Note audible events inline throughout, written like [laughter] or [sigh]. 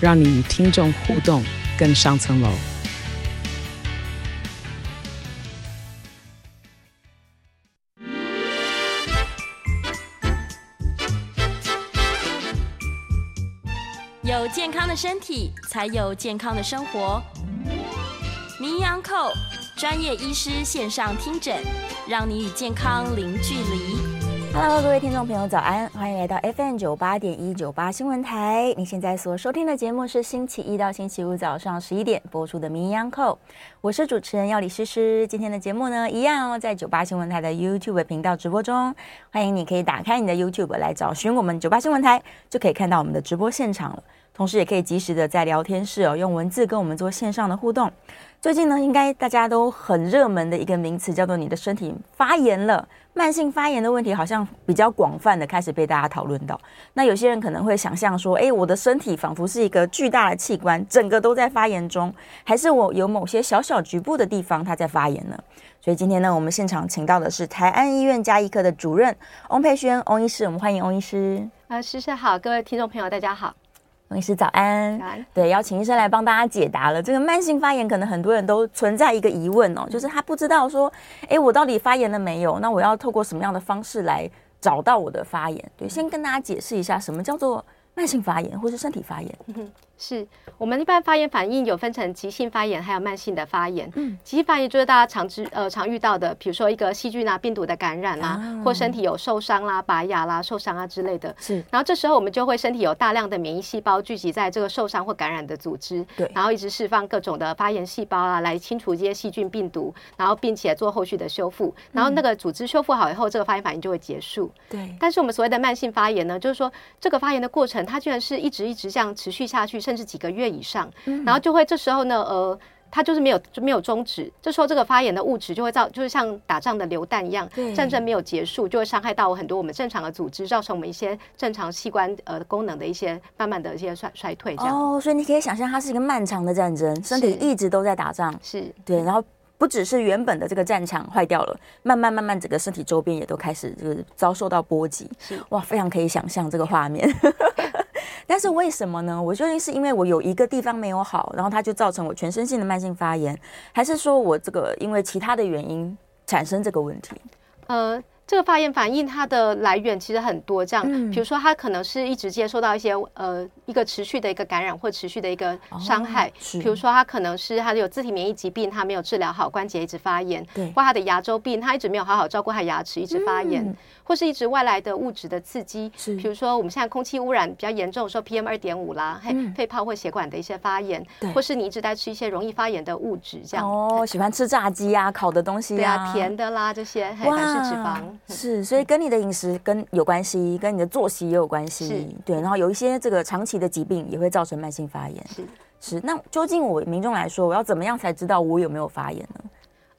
让你与听众互动更上层楼。有健康的身体，才有健康的生活。名扬扣专业医师线上听诊，让你与健康零距离。Hello，各位听众朋友，早安！欢迎来到 FM 九八点一九八新闻台。你现在所收听的节目是星期一到星期五早上十一点播出的名医昂寇，我是主持人要李诗诗。今天的节目呢，一样哦，在九八新闻台的 YouTube 频道直播中，欢迎你可以打开你的 YouTube 来找寻我们九八新闻台，就可以看到我们的直播现场了。同时，也可以及时的在聊天室哦，用文字跟我们做线上的互动。最近呢，应该大家都很热门的一个名词叫做“你的身体发炎了”，慢性发炎的问题好像比较广泛的开始被大家讨论到。那有些人可能会想象说：“诶，我的身体仿佛是一个巨大的器官，整个都在发炎中，还是我有某些小小局部的地方它在发炎呢？”所以今天呢，我们现场请到的是台安医院加医科的主任翁佩轩翁医师，我们欢迎翁医师。呃，诗诗好，各位听众朋友大家好。翁医师早安，对，邀请医生来帮大家解答了。这个慢性发炎，可能很多人都存在一个疑问哦，就是他不知道说，哎，我到底发炎了没有？那我要透过什么样的方式来找到我的发炎？对，先跟大家解释一下，什么叫做慢性发炎，或是身体发炎。[laughs] 是我们一般发炎反应有分成急性发炎，还有慢性的发炎。嗯，急性发炎就是大家常知呃常遇到的，比如说一个细菌啊、病毒的感染啊，啊或身体有受伤啦、拔牙啦、受伤啊之类的。是，然后这时候我们就会身体有大量的免疫细胞聚集在这个受伤或感染的组织，对，然后一直释放各种的发炎细胞啊，来清除这些细菌、病毒，然后并且做后续的修复。然后那个组织修复好以后，这个发炎反应就会结束。对，但是我们所谓的慢性发炎呢，就是说这个发炎的过程，它居然是一直一直这样持续下去，甚至几个月以上，然后就会这时候呢，呃，它就是没有就没有终止。这时候这个发炎的物质就会造，就是像打仗的榴弹一样，战争没有结束，就会伤害到很多我们正常的组织，造成我们一些正常器官呃功能的一些慢慢的一些衰衰退。这样哦，所以你可以想象，它是一个漫长的战争，身体一直都在打仗，是对，然后不只是原本的这个战场坏掉了，慢慢慢慢整个身体周边也都开始就是遭受到波及，是哇，非常可以想象这个画面。[laughs] 但是为什么呢？我究竟是因为我有一个地方没有好，然后它就造成我全身性的慢性发炎，还是说我这个因为其他的原因产生这个问题？呃。这个发炎反应它的来源其实很多，这样，比如说它可能是一直接受到一些呃一个持续的一个感染或持续的一个伤害，比如说它可能是它有自体免疫疾病，它没有治疗好，关节一直发炎，对，或它的牙周病，它一直没有好好照顾它牙齿，一直发炎，或是一直外来的物质的刺激，是，比如说我们现在空气污染比较严重的时候，PM 二点五啦，嘿，肺泡或血管的一些发炎，对，或是你一直在吃一些容易发炎的物质，这样，哦，喜欢吃炸鸡呀，烤的东西，对啊，甜的啦这些，嘿，反式脂肪。是，所以跟你的饮食跟有关系，跟你的作息也有关系，是对。然后有一些这个长期的疾病也会造成慢性发炎。是是，那究竟我民众来说，我要怎么样才知道我有没有发炎呢？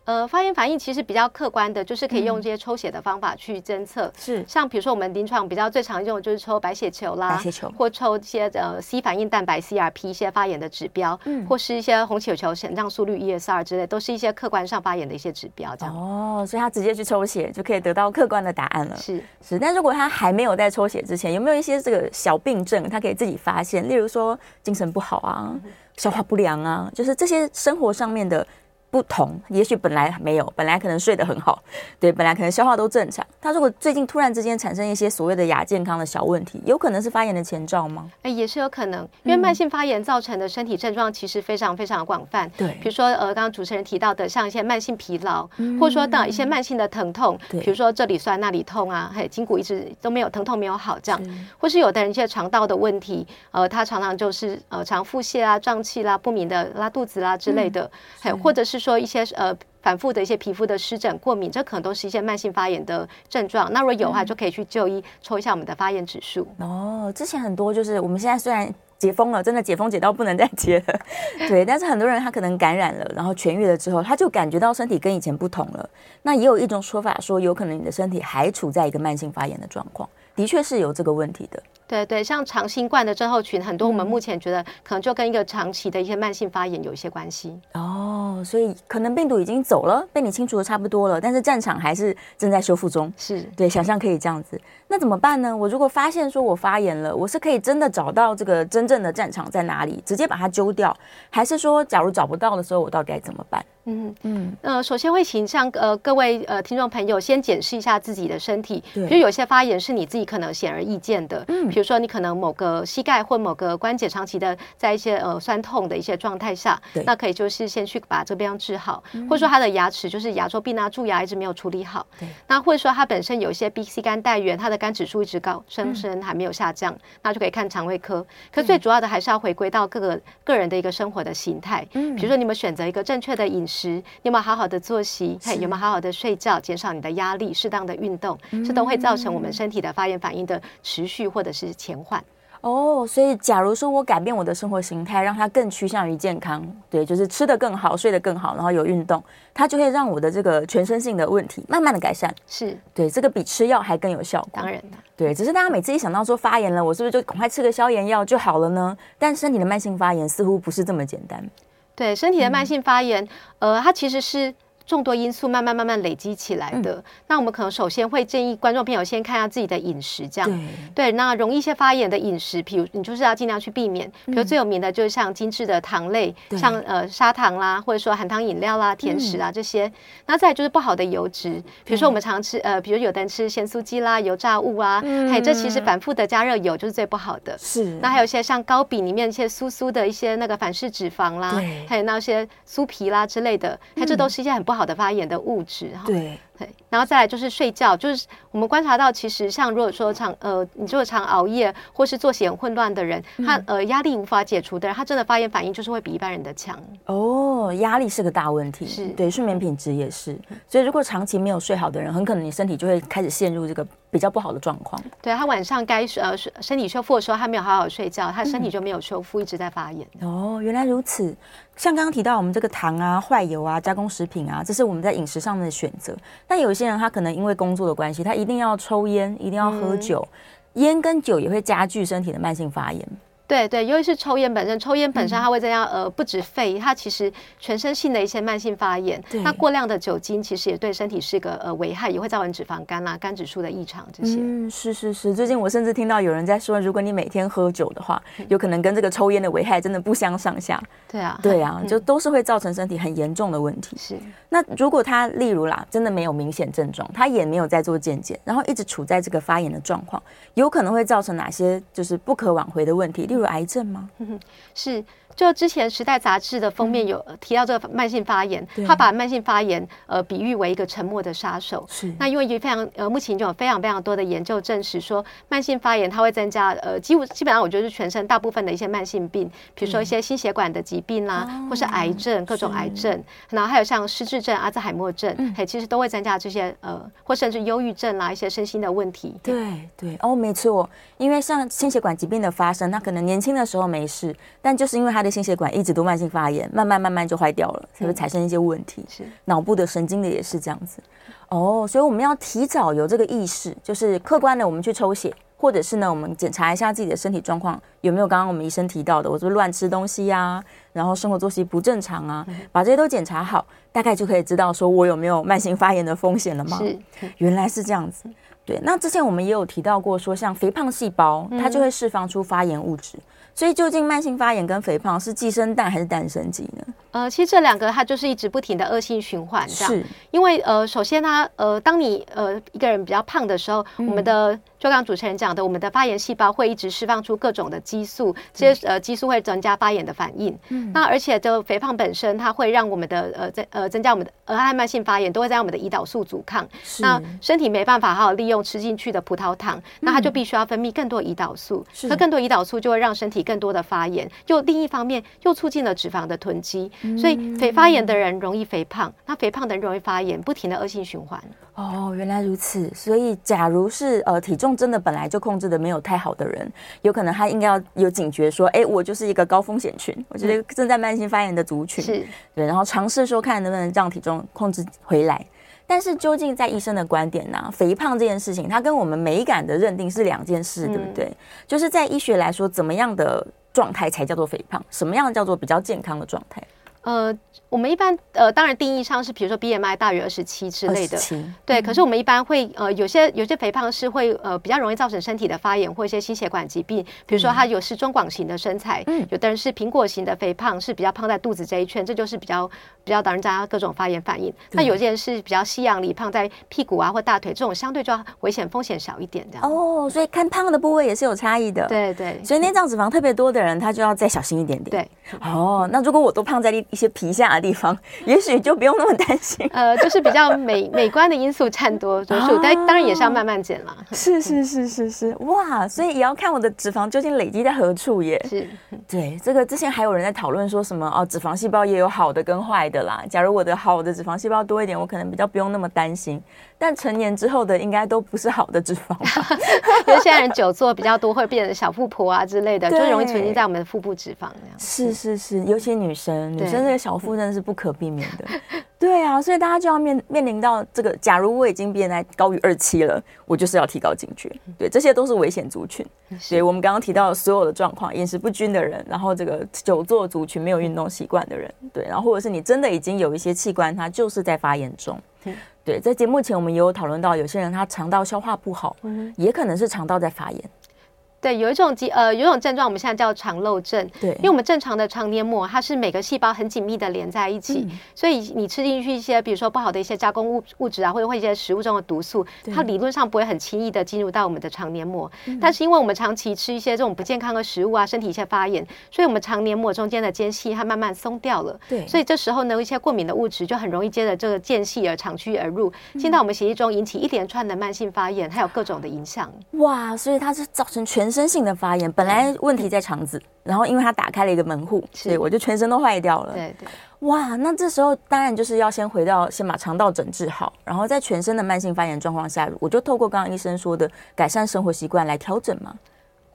呃，发炎反应其实比较客观的，就是可以用这些抽血的方法去侦测。嗯、是，像比如说我们临床比较最常用的就是抽白血球啦，白血球，或抽一些呃 C 反应蛋白 CRP 一些发炎的指标，嗯，或是一些红血球肾脏速率 ESR 之类，都是一些客观上发炎的一些指标。这样哦，所以他直接去抽血就可以得到客观的答案了。是是，但如果他还没有在抽血之前，有没有一些这个小病症，他可以自己发现？例如说精神不好啊，嗯、消化不良啊，就是这些生活上面的。不同，也许本来没有，本来可能睡得很好，对，本来可能消化都正常。他如果最近突然之间产生一些所谓的亚健康的小问题，有可能是发炎的前兆吗？哎，也是有可能，因为慢性发炎造成的身体症状其实非常非常广泛。对，比如说呃，刚刚主持人提到的，像一些慢性疲劳，嗯、或者说到一些慢性的疼痛，对比如说这里酸那里痛啊，嘿，筋骨一直都没有疼痛没有好这样，是或是有的人一些肠道的问题，呃，他常常就是呃常腹泻啊、胀气啦、不明的拉肚子啦之类的，还有、嗯、或者是。说一些呃反复的一些皮肤的湿疹、过敏，这可能都是一些慢性发炎的症状。那如果有的话，就可以去就医抽一下我们的发炎指数。哦，之前很多就是我们现在虽然解封了，真的解封解到不能再解了。[laughs] 对，但是很多人他可能感染了，然后痊愈了之后，他就感觉到身体跟以前不同了。那也有一种说法说，有可能你的身体还处在一个慢性发炎的状况，的确是有这个问题的。对对，像长新冠的症候群，很多我们目前觉得可能就跟一个长期的一些慢性发炎有一些关系。哦，所以可能病毒已经走了，被你清除的差不多了，但是战场还是正在修复中。是对，想象可以这样子。那怎么办呢？我如果发现说我发炎了，我是可以真的找到这个真正的战场在哪里，直接把它揪掉，还是说假如找不到的时候，我到底该怎么办？嗯嗯呃，首先会请像呃各位呃听众朋友先检视一下自己的身体，比如有些发炎是你自己可能显而易见的，嗯，比如说你可能某个膝盖或某个关节长期的在一些呃酸痛的一些状态下，那可以就是先去把这边治好，嗯，或者说他的牙齿就是牙周病啊蛀牙一直没有处理好，对，那或者说他本身有一些 B、C 肝带源，他的肝指数一直高生生还没有下降，嗯，那就可以看肠胃科。可最主要的还是要回归到各个个人的一个生活的形态，嗯，比如说你们选择一个正确的饮食，你有没有好好的作息？嘿，有没有好好的睡觉？减少你的压力，适当的运动，这都会造成我们身体的发炎反应的持续或者是减缓。哦，所以假如说我改变我的生活形态，让它更趋向于健康，对，就是吃得更好，睡得更好，然后有运动，它就会让我的这个全身性的问题慢慢的改善。是对，这个比吃药还更有效果。当然的，对，只是大家每次一想到说发炎了，我是不是就赶快吃个消炎药就好了呢？但身体的慢性发炎似乎不是这么简单。对，身体的慢性发炎，嗯、呃，它其实是。众多因素慢慢慢慢累积起来的，嗯、那我们可能首先会建议观众朋友先看一下自己的饮食，这样。对，对。那容易一些发炎的饮食，比如你就是要尽量去避免，比如最有名的就是像精致的糖类，嗯、像呃砂糖啦，或者说含糖饮料啦、甜食啊这些。嗯、那再就是不好的油脂，比如说我们常吃呃，比如有的人吃咸酥鸡啦、油炸物啊，嗯、还有这其实反复的加热油就是最不好的。是。那还有一些像糕饼里面一些酥酥的一些那个反式脂肪啦，对，还有那些酥皮啦之类的，还这都是一些很不好的。的发炎的物质哈，对对，然后再来就是睡觉，就是我们观察到，其实像如果说常呃，你如果常熬夜或是作息很混乱的人，嗯、他呃压力无法解除的人，他真的发炎反应就是会比一般人的强。哦，压力是个大问题，是对睡眠品质也是，所以如果长期没有睡好的人，很可能你身体就会开始陷入这个比较不好的状况。对，他晚上该呃身体修复的时候，他没有好好睡觉，他身体就没有修复，嗯、一直在发炎。哦，原来如此。像刚刚提到我们这个糖啊、坏油啊、加工食品啊，这是我们在饮食上面的选择。但有些人他可能因为工作的关系，他一定要抽烟，一定要喝酒，嗯、烟跟酒也会加剧身体的慢性发炎。对对，尤其是抽烟本身，抽烟本身它会增加、嗯、呃，不止肺，它其实全身性的一些慢性发炎。对那过量的酒精其实也对身体是一个呃危害，也会造成脂肪肝啊、肝指数的异常这些。嗯，是是是。最近我甚至听到有人在说，如果你每天喝酒的话，有可能跟这个抽烟的危害真的不相上下。对啊，对啊，就都是会造成身体很严重的问题。是。那如果他例如啦，真的没有明显症状，他也没有在做健检，然后一直处在这个发炎的状况，有可能会造成哪些就是不可挽回的问题？例如有癌症吗？嗯，[laughs] 是。就之前《时代》杂志的封面有提到这个慢性发炎，他把慢性发炎呃比喻为一个沉默的杀手。是。那因为非常呃，目前就有非常非常多的研究证实说，慢性发炎它会增加呃，几乎基本上我觉得是全身大部分的一些慢性病，比如说一些心血管的疾病啦，或是癌症，各种癌症，然后还有像失智症、阿兹海默症，嘿，其实都会增加这些呃，或甚至忧郁症啦，一些身心的问题。对对哦，没错，因为像心血管疾病的发生，那可能年轻的时候没事，但就是因为它的心血管一直都慢性发炎，慢慢慢慢就坏掉了，才会产生一些问题。是脑部的神经的也是这样子。哦，所以我们要提早有这个意识，就是客观的我们去抽血，或者是呢，我们检查一下自己的身体状况有没有刚刚我们医生提到的，我是不是乱吃东西呀、啊，然后生活作息不正常啊，把这些都检查好，大概就可以知道说我有没有慢性发炎的风险了吗？是，原来是这样子。对，那之前我们也有提到过，说像肥胖细胞，它就会释放出发炎物质。所以，究竟慢性发炎跟肥胖是寄生蛋还是蛋生鸡呢？呃，其实这两个它就是一直不停的恶性循环，这样。是。因为呃，首先它呃，当你呃一个人比较胖的时候，嗯、我们的就刚刚主持人讲的，我们的发炎细胞会一直释放出各种的激素，这些呃激素会增加发炎的反应。嗯、嗯，那而且就肥胖本身，它会让我们的呃增呃增加我们的呃癌慢性发炎，都会在我们的胰岛素阻抗。是那身体没办法好好利用吃进去的葡萄糖，嗯、那它就必须要分泌更多胰岛素。是，那更多胰岛素就会让身体更多的发炎，就另一方面又促进了脂肪的囤积。嗯、所以肥发炎的人容易肥胖，那肥胖的人容易发炎，不停的恶性循环。哦，原来如此。所以，假如是呃体重真的本来就控制的没有太好的人，有可能他应该要有警觉，说，哎，我就是一个高风险群，我觉得正在慢性发炎的族群，是对，然后尝试说看能不能让体重控制回来。但是，究竟在医生的观点呢、啊，肥胖这件事情，它跟我们美感的认定是两件事，对不对？嗯、就是在医学来说，怎么样的状态才叫做肥胖？什么样叫做比较健康的状态？呃。我们一般呃，当然定义上是，比如说 BMI 大于二十七之类的，对。可是我们一般会呃，有些有些肥胖是会呃比较容易造成身体的发炎或一些心血管疾病，比如说他有是中广型的身材，嗯，有的人是苹果型的肥胖，是比较胖在肚子这一圈，这就是比较比较导致大家各种发炎反应。那有些人是比较西洋里胖在屁股啊或大腿，这种相对就要危险风险小一点这样。哦，所以看胖的部位也是有差异的。对对。所以内脏脂肪特别多的人，他就要再小心一点点。对。哦，那如果我都胖在一一些皮下的地方，也 [laughs] 也许就不用那么担心，[laughs] 呃，就是比较美美观的因素占多多数，但当然也是要慢慢减了。[laughs] 是是是是是，哇，所以也要看我的脂肪究竟累积在何处耶。是，对，这个之前还有人在讨论说什么哦，脂肪细胞也有好的跟坏的啦。假如我的好的脂肪细胞多一点，我可能比较不用那么担心。但成年之后的应该都不是好的脂肪吧？[laughs] 因为现在人久坐比较多，会变成小富婆啊之类的，就容易存积在我们的腹部脂肪那样。是是是，尤其女生，女生这个小腹真的是不可避免的。对啊，所以大家就要面面临到这个，假如我已经 BMI 高于二七了，我就是要提高警觉。对，这些都是危险族群。所以我们刚刚提到的所有的状况，饮食不均的人，然后这个久坐族群没有运动习惯的人，对，然后或者是你真的已经有一些器官它就是在发炎中。对，在节目前我们也有讨论到，有些人他肠道消化不好，嗯、也可能是肠道在发炎。对，有一种疾呃，有一种症状，我们现在叫肠漏症。对，因为我们正常的肠黏膜，它是每个细胞很紧密的连在一起，嗯、所以你吃进去一些，比如说不好的一些加工物物质啊，或者或一些食物中的毒素，它理论上不会很轻易的进入到我们的肠黏膜。嗯、但是因为我们长期吃一些这种不健康的食物啊，身体一些发炎，所以我们肠黏膜中间的间隙它慢慢松掉了。对，所以这时候呢，一些过敏的物质就很容易接着这个间隙而长驱而入，进到我们血液中，引起一连串的慢性发炎，还有各种的影响。哇，所以它是造成全身性的发炎。本来问题在肠子，然后因为它打开了一个门户，所以我就全身都坏掉了。对对，哇，那这时候当然就是要先回到先把肠道整治好，然后在全身的慢性发炎状况下，我就透过刚刚医生说的改善生活习惯来调整嘛。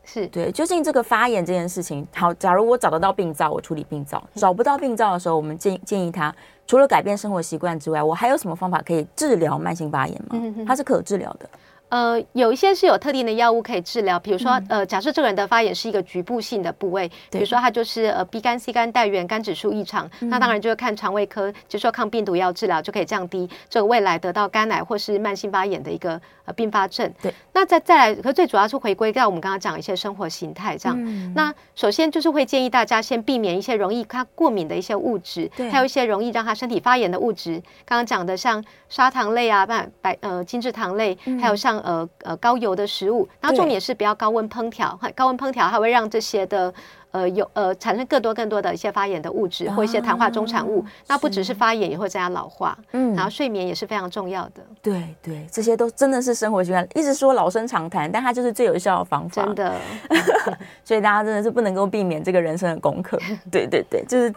是对，究竟这个发炎这件事情，好，假如我找得到病灶，我处理病灶；找不到病灶的时候，我们建建议他除了改变生活习惯之外，我还有什么方法可以治疗慢性发炎吗？它是可治疗的。呃，有一些是有特定的药物可以治疗，比如说，嗯、呃，假设这个人的发炎是一个局部性的部位，比如说他就是呃 B 肝 C 肝带原肝指数异常，嗯、那当然就是看肠胃科接受抗病毒药治疗，就可以降低这个未来得到肝癌或是慢性发炎的一个呃并发症。对，那再再来，可最主要是回归到我们刚刚讲一些生活形态这样。嗯、那首先就是会建议大家先避免一些容易他过敏的一些物质，对，还有一些容易让他身体发炎的物质。刚刚讲的像砂糖类啊，白白呃精制糖类，嗯、还有像。呃呃，高油的食物，然后重点是不要高温烹调，对高温烹调它会让这些的呃有呃产生更多更多的一些发炎的物质、啊、或一些糖化中产物，那不只是发炎，也会增加老化。嗯，然后睡眠也是非常重要的。对对，这些都真的是生活习惯，一直说老生常谈，但它就是最有效的方法。真的，[laughs] 所以大家真的是不能够避免这个人生的功课。[laughs] 对对对，就是。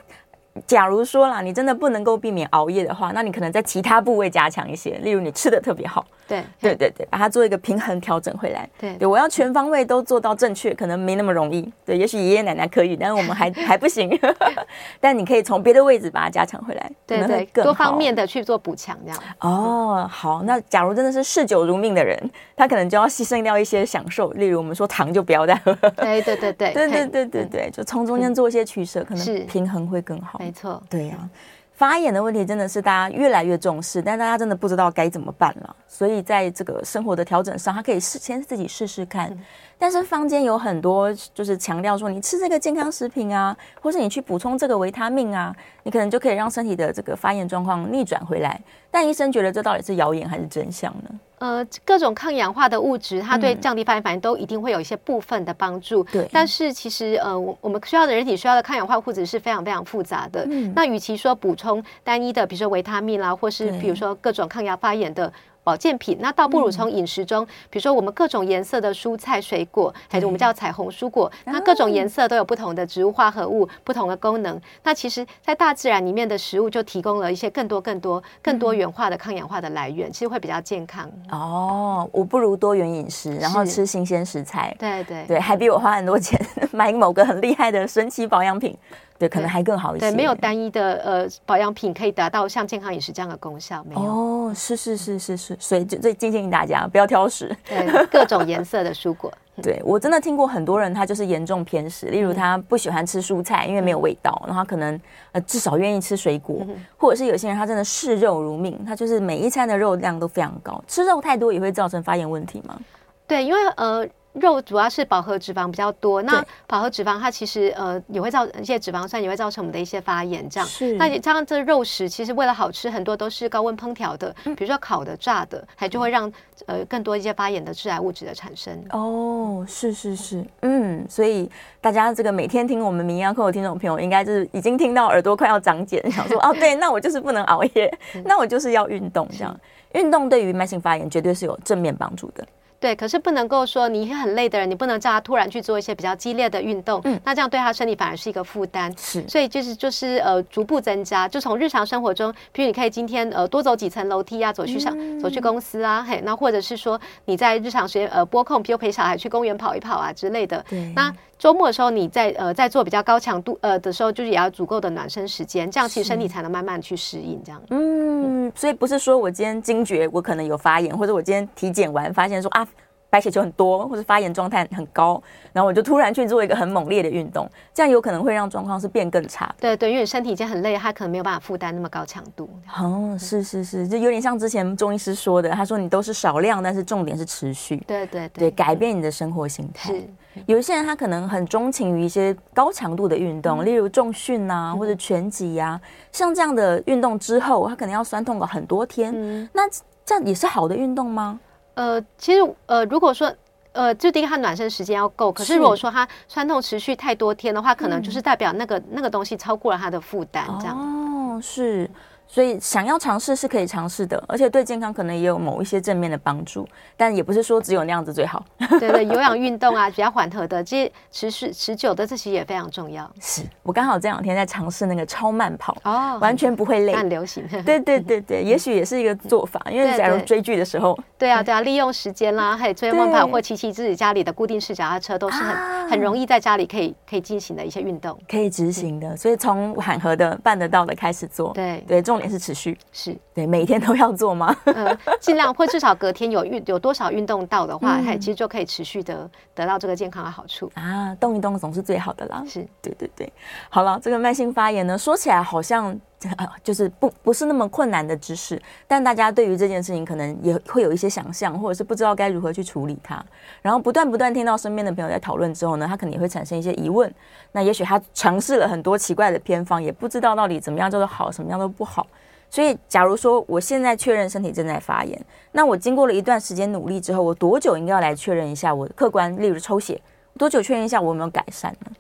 假如说啦，你真的不能够避免熬夜的话，那你可能在其他部位加强一些，例如你吃的特别好，对对对对，把它做一个平衡调整回来。对，对，我要全方位都做到正确，可能没那么容易。对，也许爷爷奶奶可以，但是我们还 [laughs] 还不行。[laughs] 但你可以从别的位置把它加强回来，对对，多方面的去做补强，这样。哦，好，那假如真的是嗜酒如命的人，他可能就要牺牲掉一些享受，例如我们说糖就不要再喝。对对对对 [laughs] 对对对对对，就从中间做一些取舍，可能平衡会更好。没错，对呀、啊，发炎的问题真的是大家越来越重视，但大家真的不知道该怎么办了。所以在这个生活的调整上，他可以试先自己试试看。嗯、但是坊间有很多就是强调说，你吃这个健康食品啊，或是你去补充这个维他命啊，你可能就可以让身体的这个发炎状况逆转回来。但医生觉得这到底是谣言还是真相呢？呃，各种抗氧化的物质，它对降低发炎反应都一定会有一些部分的帮助。对、嗯，但是其实呃，我我们需要的人体需要的抗氧化物质是非常非常复杂的。嗯，那与其说补充单一的，比如说维他命啦，或是比如说各种抗氧发炎的。保健品，那倒不如从饮食中，嗯、比如说我们各种颜色的蔬菜水果，还是我们叫彩虹蔬果，那各种颜色都有不同的植物化合物，不同的功能。那其实，在大自然里面的食物就提供了一些更多、更多、更多元化的抗氧化的来源，其实会比较健康。哦，我不如多元饮食，然后吃新鲜食材。对对对，还比我花很多钱 [laughs] 买某个很厉害的神奇保养品。对，可能还更好一些。对，没有单一的呃保养品可以达到像健康饮食这样的功效，没有。哦，是是是是是，所以就最建议大家不要挑食。对，各种颜色的蔬果。[laughs] 对，我真的听过很多人，他就是严重偏食，例如他不喜欢吃蔬菜，因为没有味道，然后他可能呃至少愿意吃水果，或者是有些人他真的视肉如命，他就是每一餐的肉量都非常高，吃肉太多也会造成发炎问题吗？对，因为呃。肉主要是饱和脂肪比较多，那饱和脂肪它其实呃也会造一些脂肪酸，也会造成我们的一些发炎，这样。是。那加上这肉食，其实为了好吃，很多都是高温烹调的，比如说烤的、炸的，还就会让呃更多一些发炎的致癌物质的产生。哦，是是是，嗯，所以大家这个每天听我们名医课的听众朋友，应该就是已经听到耳朵快要长茧，想说 [laughs] 哦，对，那我就是不能熬夜，那我就是要运动，这样。运动对于慢性发炎绝对是有正面帮助的。对，可是不能够说你很累的人，你不能叫他突然去做一些比较激烈的运动，嗯，那这样对他身体反而是一个负担。是，所以就是就是呃，逐步增加，就从日常生活中，譬如你可以今天呃多走几层楼梯啊，走去上、嗯、走去公司啊，嘿，那或者是说你在日常时间呃播控，比如陪小孩去公园跑一跑啊之类的。对，那周末的时候你在呃在做比较高强度呃的时候，就是也要足够的暖身时间，这样其实身体才能慢慢去适应这样。嗯，所以不是说我今天惊觉我可能有发炎，或者我今天体检完发现说啊。白血球很多，或者发炎状态很高，然后我就突然去做一个很猛烈的运动，这样有可能会让状况是变更差。对对，因为你身体已经很累，他可能没有办法负担那么高强度。哦，是是是，就有点像之前中医师说的，他说你都是少量，但是重点是持续。对对对，对，改变你的生活形态。是，有一些人他可能很钟情于一些高强度的运动，嗯、例如重训啊，或者拳击呀、啊，像这样的运动之后，他可能要酸痛个很多天。嗯，那这样也是好的运动吗？呃，其实呃，如果说呃，就第一个它暖身时间要够，可是如果说它酸痛持续太多天的话，可能就是代表那个那个东西超过了它的负担，这样。哦，是。所以想要尝试是可以尝试的，而且对健康可能也有某一些正面的帮助，但也不是说只有那样子最好。对对，有氧运动啊，[laughs] 比较缓和的，这些持续持久的，这些也非常重要。是我刚好这两天在尝试那个超慢跑，哦，完全不会累，很流行。对对对对，[laughs] 也许也是一个做法，因为假如追剧的时候，对啊对啊，利用时间啦，还有追慢跑或骑骑自己家里的固定式脚踏车，都是很很容易在家里可以可以进行的一些运动，可以执行的。所以从缓和的办得到的开始做，对对，重点是持续。是对，每天都要做吗？嗯，[laughs] 尽量或至少隔天有运有多少运动到的话，嗯，其实就可以持续的得到这个健康的好处啊。动一动总是最好的啦。是对对对。好了，这个慢性发炎呢，说起来好像就是不不是那么困难的知识，但大家对于这件事情可能也会有一些想象，或者是不知道该如何去处理它。然后不断不断听到身边的朋友在讨论之后呢，他可能也会产生一些疑问。那也许他尝试了很多奇怪的偏方，也不知道到底怎么样叫做好，什么样都不好。所以，假如说我现在确认身体正在发炎，那我经过了一段时间努力之后，我多久应该要来确认一下我客观，例如抽血，多久确认一下我有没有改善呢？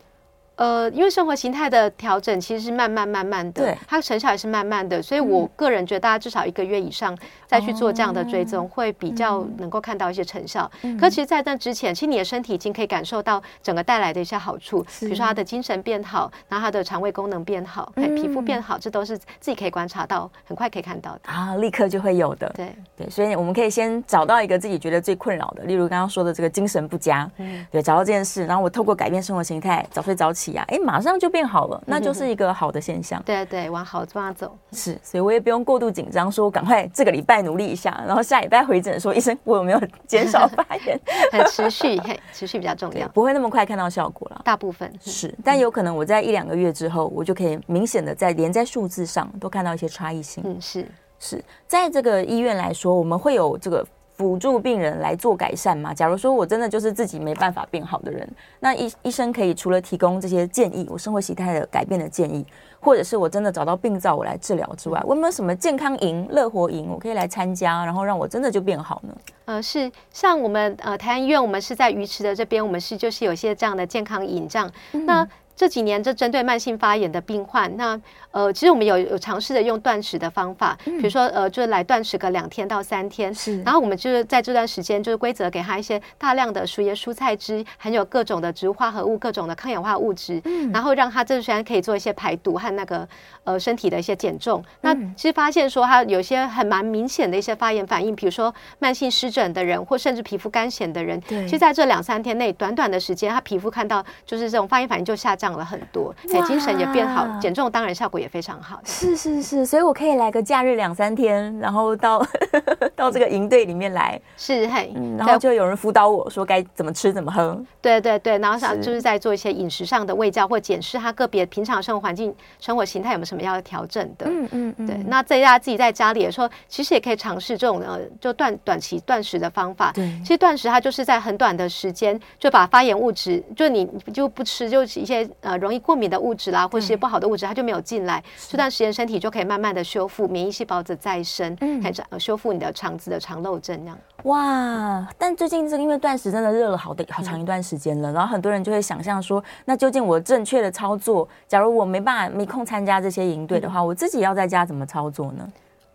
呃，因为生活形态的调整其实是慢慢慢慢的，对，它成效也是慢慢的，所以我个人觉得大家至少一个月以上再去做这样的追踪，哦、会比较能够看到一些成效。嗯、可其实，在那之前，其实你的身体已经可以感受到整个带来的一些好处，比如说他的精神变好，然后他的肠胃功能变好，嗯、皮肤变好，这都是自己可以观察到，很快可以看到的啊，立刻就会有的。对。对，所以我们可以先找到一个自己觉得最困扰的，例如刚刚说的这个精神不佳，嗯，对，找到这件事，然后我透过改变生活形态，早睡早起啊，哎，马上就。变好了，那就是一个好的现象。嗯、对对，往好的方向走。是，所以我也不用过度紧张，说赶快这个礼拜努力一下，然后下礼拜回诊说医生，我有没有减少发炎？[laughs] 很持续，嘿，持续比较重要，不会那么快看到效果了。大部分，是，但有可能我在一两个月之后，我就可以明显的在连在数字上都看到一些差异性。嗯，是是，在这个医院来说，我们会有这个。辅助病人来做改善吗？假如说我真的就是自己没办法变好的人，那医医生可以除了提供这些建议，我生活习态的改变的建议，或者是我真的找到病灶我来治疗之外，我有没有什么健康营、乐活营我可以来参加，然后让我真的就变好呢？呃，是像我们呃台安医院，我们是在鱼池的这边，我们是就是有些这样的健康营这样，嗯、那。这几年，这针对慢性发炎的病患，那呃，其实我们有有尝试着用断食的方法，比如说呃，就是来断食个两天到三天，是。然后我们就是在这段时间，就是规则给他一些大量的熟叶蔬菜汁，含有各种的植物化合物、各种的抗氧化物质，嗯，然后让他这段时间可以做一些排毒和那个呃身体的一些减重。那其实发现说，他有些很蛮明显的一些发炎反应，比如说慢性湿疹的人，或甚至皮肤干癣的人，对，其实在这两三天内，短短的时间，他皮肤看到就是这种发炎反应就下降。涨了很多，哎，精神也变好，减重当然效果也非常好。是是是，所以我可以来个假日两三天，然后到 [laughs] 到这个营队里面来，是嘿、嗯，然后就有人辅导我说该怎么吃怎么喝。对对对，然后想就是在做一些饮食上的卫教或检视他个别平常生活环境、生活形态有没有什么要调整的。嗯嗯嗯。对，那在大家自己在家里的时候，其实也可以尝试这种呃，就断短期断食的方法。对，其实断食它就是在很短的时间就把发炎物质，就你就不吃，就一些。呃，容易过敏的物质啦，或是不好的物质，它就没有进来。这段时间身体就可以慢慢的修复免疫细胞的再生，嗯，开始修复你的肠子的肠漏症这样。哇！但最近这个因为断食真的热了好的好长一段时间了，嗯，然后很多人就会想象说，那究竟我正确的操作，假如我没办法没空参加这些营队的话，嗯，我自己要在家怎么操作呢？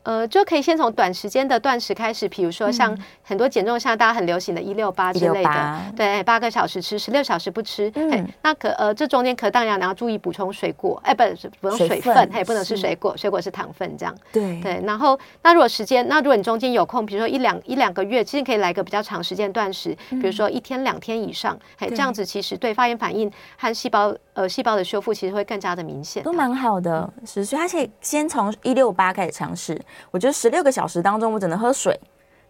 呃，就可以先从短时间的断食开始，比如说像很多减重，像大家很流行的一六八之类的，对，八个小时吃，十六小时不吃。嗯，那可呃，这中间可当然你要注意补充水果，哎，不是补充水分，它也不能吃水果，水果是糖分这样。对对，然后那如果时间，那如果你中间有空，比如说一两一两个月，其实可以来个比较长时间断食，比如说一天两天以上，哎，这样子其实对发炎反应和细胞呃细胞的修复其实会更加的明显，都蛮好的。是，所以他可以先从一六八开始尝试。我觉得十六个小时当中，我只能喝水，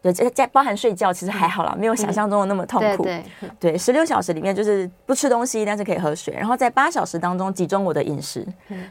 对，加包含睡觉，其实还好啦，没有想象中的那么痛苦。对对，十六小时里面就是不吃东西，但是可以喝水，然后在八小时当中集中我的饮食。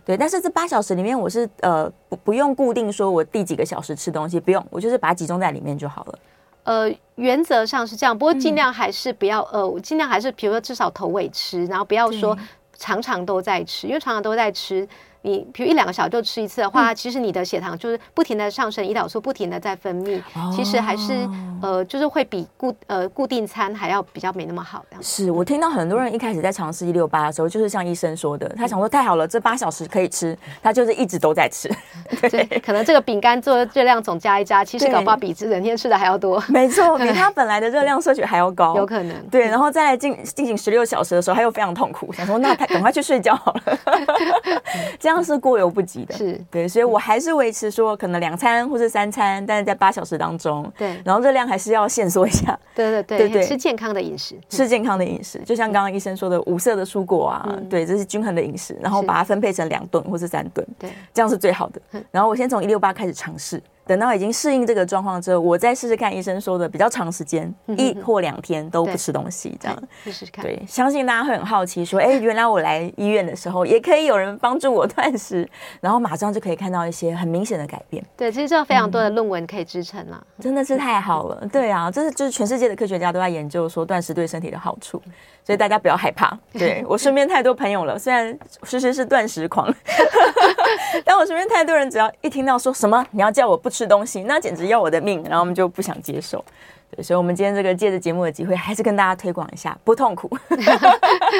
对，但是这八小时里面，我是呃不不用固定说我第几个小时吃东西，不用，我就是把它集中在里面就好了。呃，原则上是这样，不过尽量还是不要呃，尽量还是比如说至少头尾吃，然后不要说常常都在吃，因为常常都在吃。你比如一两个小时就吃一次的话，嗯、其实你的血糖就是不停的上升，胰岛素不停的在分泌，哦、其实还是呃，就是会比固呃固定餐还要比较没那么好。这样是我听到很多人一开始在尝试一六八的时候，就是像医生说的，他想说太好了，这八小时可以吃，他就是一直都在吃。[laughs] 对，可能这个饼干做的热量总加一加，其实搞不好比整天吃的还要多。没错，比他本来的热量摄取还要高，有可能。对，然后再来进进行十六小时的时候，他又非常痛苦，想说那他赶快去睡觉好了。[laughs] [laughs] 这样是过犹不及的，是。对，所以我还是维持说可能两餐或是三餐，但是在八小时当中，对，然后热量还是要限缩一下，对对对，对对，吃健康的饮食，吃健康的饮食，就像刚刚医生说的，五色的蔬果啊，嗯、对，这是均衡的饮食，然后把它分配成两顿或是三顿，对，这样是最好的。然后我先从一六八开始尝试。等到已经适应这个状况之后，我再试试看医生说的比较长时间，一或两天都不吃东西，这样试试看。对，相信大家会很好奇，说，哎，原来我来医院的时候也可以有人帮助我断食，然后马上就可以看到一些很明显的改变。对，其实这有非常多的论文可以支撑了，真的是太好了。对啊，这是就是全世界的科学家都在研究说断食对身体的好处。所以大家不要害怕，对，[laughs] 我身边太多朋友了，虽然诗诗是断食狂，[laughs] [laughs] 但我身边太多人，只要一听到说什么你要叫我不吃东西，那简直要我的命，然后我们就不想接受。对，所以，我们今天这个借着节目的机会，还是跟大家推广一下，不痛苦，[laughs]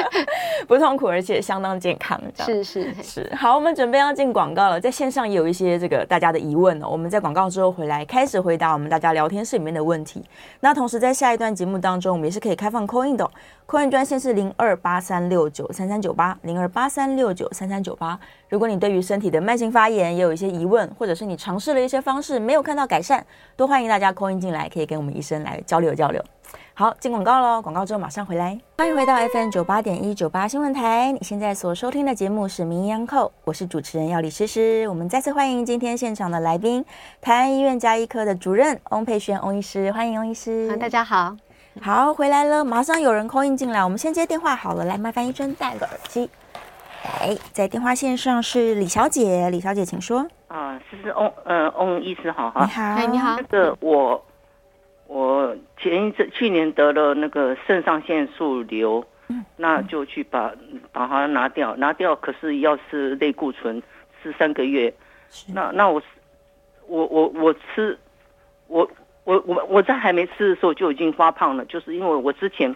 [laughs] 不痛苦，而且相当健康。是是是。好，我们准备要进广告了，在线上也有一些这个大家的疑问哦。我们在广告之后回来，开始回答我们大家聊天室里面的问题。那同时，在下一段节目当中，我们也是可以开放 call in 的，call in 专线是零二八三六九三三九八零二八三六九三三九八。如果你对于身体的慢性发炎也有一些疑问，或者是你尝试了一些方式没有看到改善，都欢迎大家 call in 进来，可以跟我们医生来交流交流。好，进广告喽！广告之后马上回来。欢迎回到 FM 九八点一九八新闻台，你现在所收听的节目是《名医央叩》，我是主持人药理诗诗。我们再次欢迎今天现场的来宾，台安医院家医科的主任翁佩轩翁医师，欢迎翁医师。大家好，[laughs] 好，回来了，马上有人 call in 进来，我们先接电话好了，来，麻烦医生戴个耳机。哎，在电话线上是李小姐，李小姐请说。啊，是是翁呃翁医师好哈。你好，哎你好。那个我我前一阵去年得了那个肾上腺素瘤，嗯，那就去把把它拿掉，拿掉。可是要是类固醇吃三个月，那那我我我我吃，我我我我在还没吃的时候就已经发胖了，就是因为我之前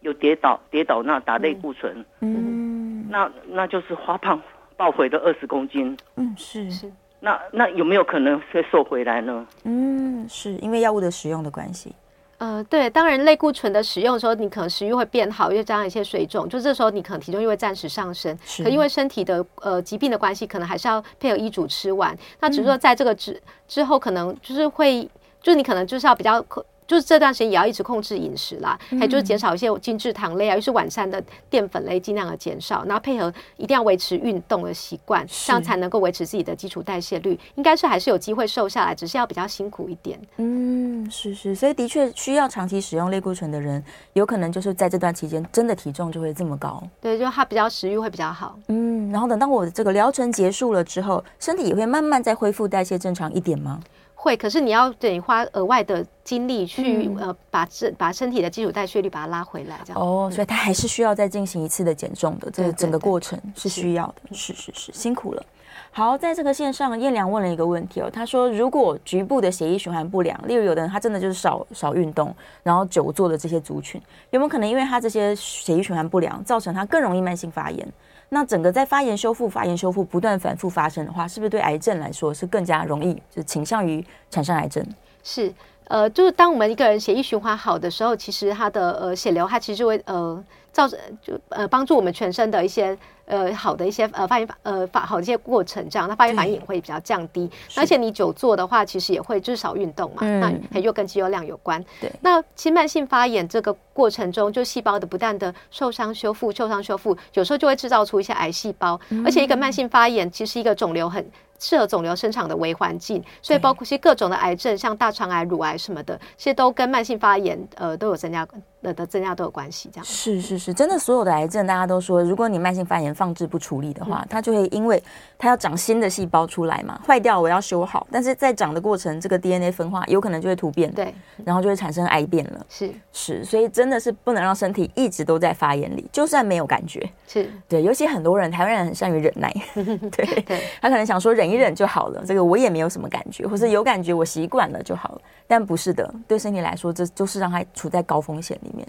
有跌倒跌倒那打类固醇，嗯，那那就是发胖报回的二十公斤，嗯，是是。那那有没有可能会瘦回来呢？嗯，是因为药物的使用的关系。呃，对，当然类固醇的使用的时候，你可能食欲会变好，又加上一些水肿，就这时候你可能体重又会暂时上升。是。可因为身体的呃疾病的关系，可能还是要配合医嘱吃完。那只是说在这个之之后，可能就是会，就是你可能就是要比较。就是这段时间也要一直控制饮食啦，还就是减少一些精制糖类啊，又是晚餐的淀粉类尽量的减少，然后配合一定要维持运动的习惯，这样才能够维持自己的基础代谢率。应该是还是有机会瘦下来，只是要比较辛苦一点。嗯，是是，所以的确需要长期使用类固醇的人，有可能就是在这段期间真的体重就会这么高。对，就他比较食欲会比较好。嗯，然后等到我的这个疗程结束了之后，身体也会慢慢再恢复代谢正常一点吗？会，可是你要等于花额外的精力去、嗯、呃，把这把身体的基础代谢率把它拉回来，这样哦，所以他还是需要再进行一次的减重的，这个整个过程是需要的，是是是，辛苦了。好，在这个线上，燕良问了一个问题哦，他说如果局部的血液循环不良，例如有的人他真的就是少少运动，然后久坐的这些族群，有没有可能因为他这些血液循环不良，造成他更容易慢性发炎？那整个在发炎修复、发炎修复不断反复发生的话，是不是对癌症来说是更加容易，就倾向于产生癌症？是，呃，就是当我们一个人血液循环好的时候，其实他的呃血流，它其实会呃造成就呃帮助我们全身的一些。呃，好的一些呃发炎呃发好的一些过程，这样它发炎反应也会比较降低。而且你久坐的话，其实也会至少运动嘛，嗯、那又跟肌肉量有关。对，那其实慢性发炎这个过程中，就细胞的不断的受伤修复、受伤修复，有时候就会制造出一些癌细胞。嗯、而且一个慢性发炎，其实一个肿瘤很适合肿瘤生长的微环境，所以包括一些各种的癌症，像大肠癌、乳癌什么的，其实都跟慢性发炎呃都有增加的的增加都有关系。这样是是是，真的所有的癌症，大家都说，如果你慢性发炎放置不处理的话，它就会因为它要长新的细胞出来嘛，坏掉我要修好，但是在长的过程，这个 DNA 分化有可能就会突变，对，然后就会产生癌变了。是是，所以真的是不能让身体一直都在发炎里，就算没有感觉，是对，尤其很多人台湾人很善于忍耐，[laughs] 对对，他可能想说忍一忍就好了，这个我也没有什么感觉，或是有感觉我习惯了就好了，但不是的，对身体来说，这就是让它处在高风险里面，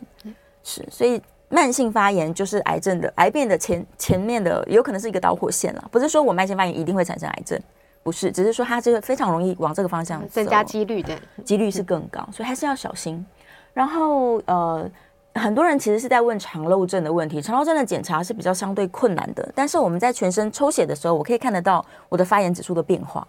是，所以。慢性发炎就是癌症的癌变的前前面的，有可能是一个导火线了。不是说我慢性发炎一定会产生癌症，不是，只是说它这个非常容易往这个方向增加几率的几率是更高，所以还是要小心。然后呃，很多人其实是在问肠漏症的问题，肠漏症的检查是比较相对困难的，但是我们在全身抽血的时候，我可以看得到我的发炎指数的变化。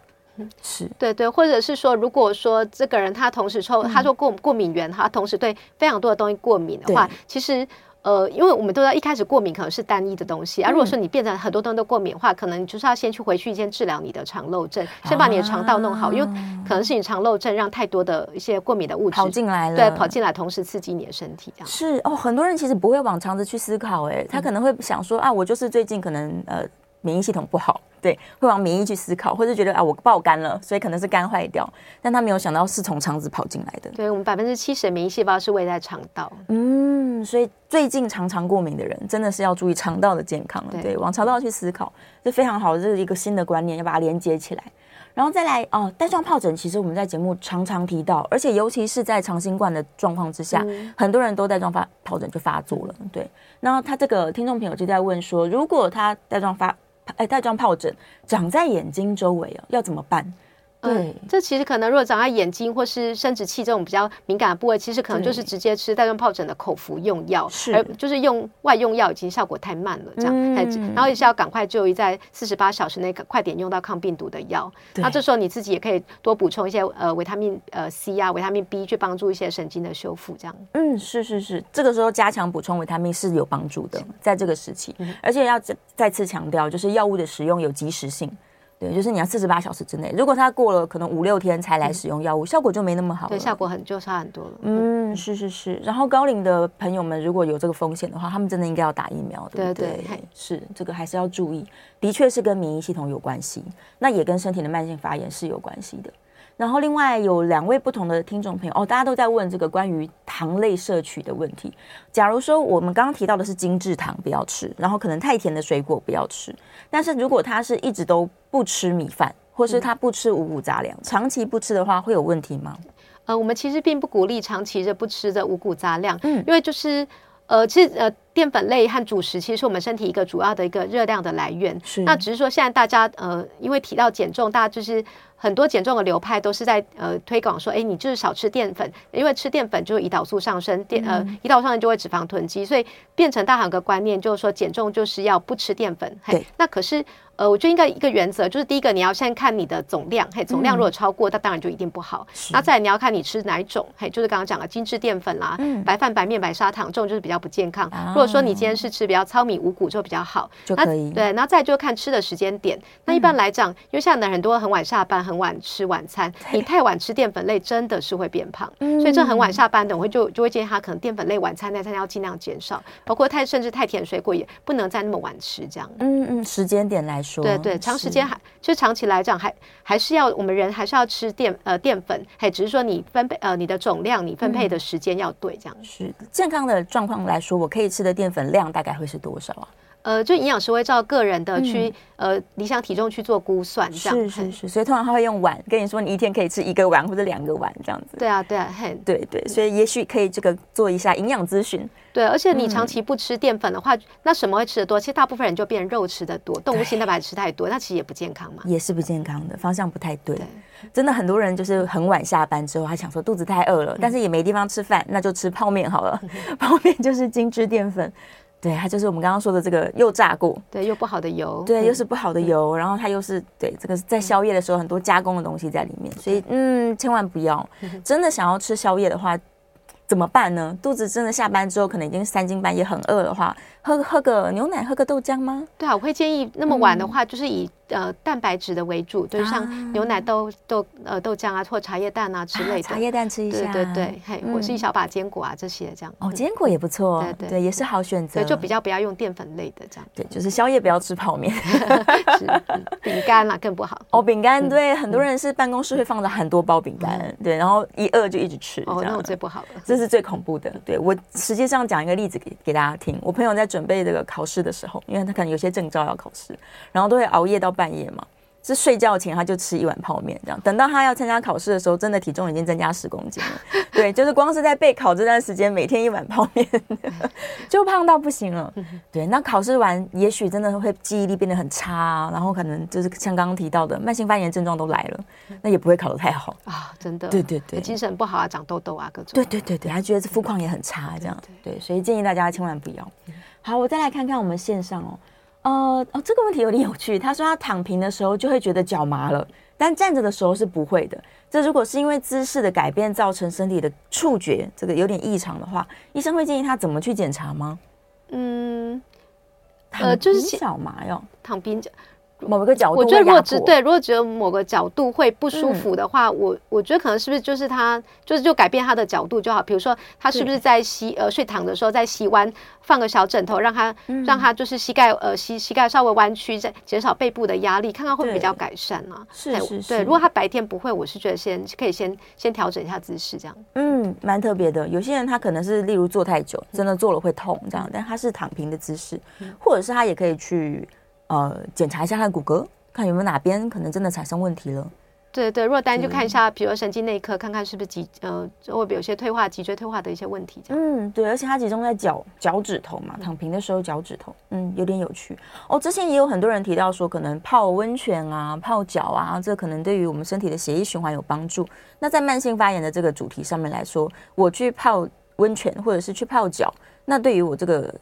是。对对，或者是说，如果说这个人他同时抽，他说过过敏源，他同时对非常多的东西过敏的话，其实。呃，因为我们都知道一开始过敏可能是单一的东西，啊，如果说你变成很多东西都过敏的话，可能就是要先去回去先治疗你的肠漏症，先把你的肠道弄好，因为可能是你肠漏症让太多的一些过敏的物质跑进来了，对，跑进来同时刺激你的身体，这样。是哦。很多人其实不会往肠子去思考，哎，他可能会想说啊，我就是最近可能呃免疫系统不好。对，会往免疫去思考，或者觉得啊，我爆肝了，所以可能是肝坏掉，但他没有想到是从肠子跑进来的。对，我们百分之七十的免疫细胞是位在肠道。嗯，所以最近常常过敏的人，真的是要注意肠道的健康了。对，对，往肠道去思考，这非常好，这是一个新的观念，要把它连接起来。然后再来哦，带状疱疹，其实我们在节目常常提到，而且尤其是在长新冠的状况之下，嗯、很多人都带状发疱疹就发作了。对，然后他这个听众朋友就在问说，如果他带状发哎，带状疱疹长在眼睛周围哦，要怎么办？对、嗯，这其实可能如果长在眼睛或是生殖器这种比较敏感的部位，其实可能就是直接吃带状疱疹的口服用药，是，而就是用外用药已经效果太慢了，这样，嗯、然后也是要赶快就医，在四十八小时内快点用到抗病毒的药。那这时候你自己也可以多补充一些呃维他命呃 C 啊维他命 B 去帮助一些神经的修复，这样。嗯，是是是，这个时候加强补充维他命是有帮助的，在这个时期，嗯、而且要再再次强调，就是药物的使用有及时性。对，就是你要四十八小时之内，如果他过了可能五六天才来使用药物，嗯、效果就没那么好了。对，效果很就差很多了。嗯，是是是。然后高龄的朋友们如果有这个风险的话，他们真的应该要打疫苗，对不对？对对是这个还是要注意，的确是跟免疫系统有关系，那也跟身体的慢性发炎是有关系的。然后另外有两位不同的听众朋友哦，大家都在问这个关于糖类摄取的问题。假如说我们刚刚提到的是精制糖不要吃，然后可能太甜的水果不要吃，但是如果他是一直都不吃米饭，或是他不吃五谷杂粮，嗯、长期不吃的话会有问题吗？呃，我们其实并不鼓励长期的不吃的五谷杂粮，嗯，因为就是呃，其实呃。淀粉类和主食其实是我们身体一个主要的一个热量的来源。是。那只是说现在大家呃，因为提到减重，大家就是很多减重的流派都是在呃推广说，哎，你就是少吃淀粉，因为吃淀粉就会胰岛素上升，淀呃胰岛素上升就会脂肪囤积，所以变成大家有个观念就是说减重就是要不吃淀粉。嘿。那可是呃，我觉得应该一个原则就是第一个你要先看你的总量，嘿，总量如果超过，那当然就一定不好。那再来你要看你吃哪一种，嘿，就是刚刚讲的精致淀粉啦，白饭、白面、白砂糖这种就是比较不健康。如果说你今天是吃比较糙米五谷就比较好，就可以。对，然后再就看吃的时间点。那一般来讲，因为现在的很多很晚下班，很晚吃晚餐，你太晚吃淀粉类真的是会变胖。所以这很晚下班的，我会就就会建议他可能淀粉类晚餐那餐要尽量减少，包括太甚至太甜水果也不能再那么晚吃这样。嗯嗯，时间点来说，对对，长时间还其实长期来讲还还是要我们人还是要吃淀呃淀粉，还只是说你分配呃你的总量你分配的时间要对这样。是健康的状况来说，我可以吃的淀粉量大概会是多少啊？呃，就营养师会照个人的去、嗯、呃理想体重去做估算，这样是是是，所以通常他会用碗跟你说，你一天可以吃一个碗或者两个碗这样子。对啊对啊，嘿，对对，所以也许可以这个做一下营养咨询。对，而且你长期不吃淀粉的话，嗯、那什么会吃的多？其实大部分人就变肉吃的多，动物性蛋白吃太多，那其实也不健康嘛。也是不健康的，方向不太对。对真的很多人就是很晚下班之后，还想说肚子太饿了，嗯、但是也没地方吃饭，那就吃泡面好了。嗯、[laughs] 泡面就是精致淀粉。对，它就是我们刚刚说的这个又炸过，对，又不好的油，对，又是不好的油，然后它又是对这个在宵夜的时候很多加工的东西在里面，所以嗯，千万不要，[laughs] 真的想要吃宵夜的话。怎么办呢？肚子真的下班之后可能已经三更半夜很饿的话，喝喝个牛奶，喝个豆浆吗？对啊，我会建议那么晚的话，就是以、嗯、呃蛋白质的为主，就是像牛奶豆、豆呃豆浆啊，或茶叶蛋啊之类的。啊、茶叶蛋吃一下，对对对，嘿，或是一小把坚果啊这些这样。哦，坚果也不错，对对对，也是好选择。对，就比较不要用淀粉类的这样。对，就是宵夜不要吃泡面，[laughs] 是饼干啊更不好。哦，饼干对，很多人是办公室会放着很多包饼干，对，然后一饿就一直吃。哦，那我最不好了，这是最恐怖的。对，我实际上讲一个例子给给大家听。我朋友在准备这个考试的时候，因为他可能有些证照要考试，然后都会熬夜到半夜嘛。是睡觉前他就吃一碗泡面，这样等到他要参加考试的时候，真的体重已经增加十公斤了。[laughs] 对，就是光是在备考这段时间，每天一碗泡面，[laughs] 就胖到不行了。对，那考试完，也许真的会记忆力变得很差，然后可能就是像刚刚提到的慢性发炎症状都来了，那也不会考得太好啊。真的，对对对，精神不好啊，长痘痘啊，各种。对对对对，他觉得这肤况也很差，这样对，所以建议大家千万不要。好，我再来看看我们线上哦。呃哦，这个问题有点有趣。他说他躺平的时候就会觉得脚麻了，但站着的时候是不会的。这如果是因为姿势的改变造成身体的触觉这个有点异常的话，医生会建议他怎么去检查吗？嗯，呃，就是脚麻哟，躺平某一个角度，我觉得如果只对，如果只有某个角度会不舒服的话，嗯、我我觉得可能是不是就是他就是就改变他的角度就好。比如说他是不是在膝呃睡躺的时候在膝弯放个小枕头，让他、嗯、让他就是膝盖呃膝膝盖稍微弯曲，再减少背部的压力，看看会不会比较改善啊？是是是。对，如果他白天不会，我是觉得先可以先先调整一下姿势这样。嗯，蛮特别的。有些人他可能是例如坐太久，真的坐了会痛这样，嗯、但他是躺平的姿势，嗯、或者是他也可以去。呃，检查一下他的骨骼，看有没有哪边可能真的产生问题了。对对，如果单就看一下，比如神经内科，看看是不是脊呃，会不会有些退化、脊椎退化的一些问题。嗯，对，而且它集中在脚脚趾头嘛，躺平的时候脚趾头，嗯，有点有趣。哦，之前也有很多人提到说，可能泡温泉啊、泡脚啊，这可能对于我们身体的血液循环有帮助。那在慢性发炎的这个主题上面来说，我去泡温泉或者是去泡脚，那对于我这个。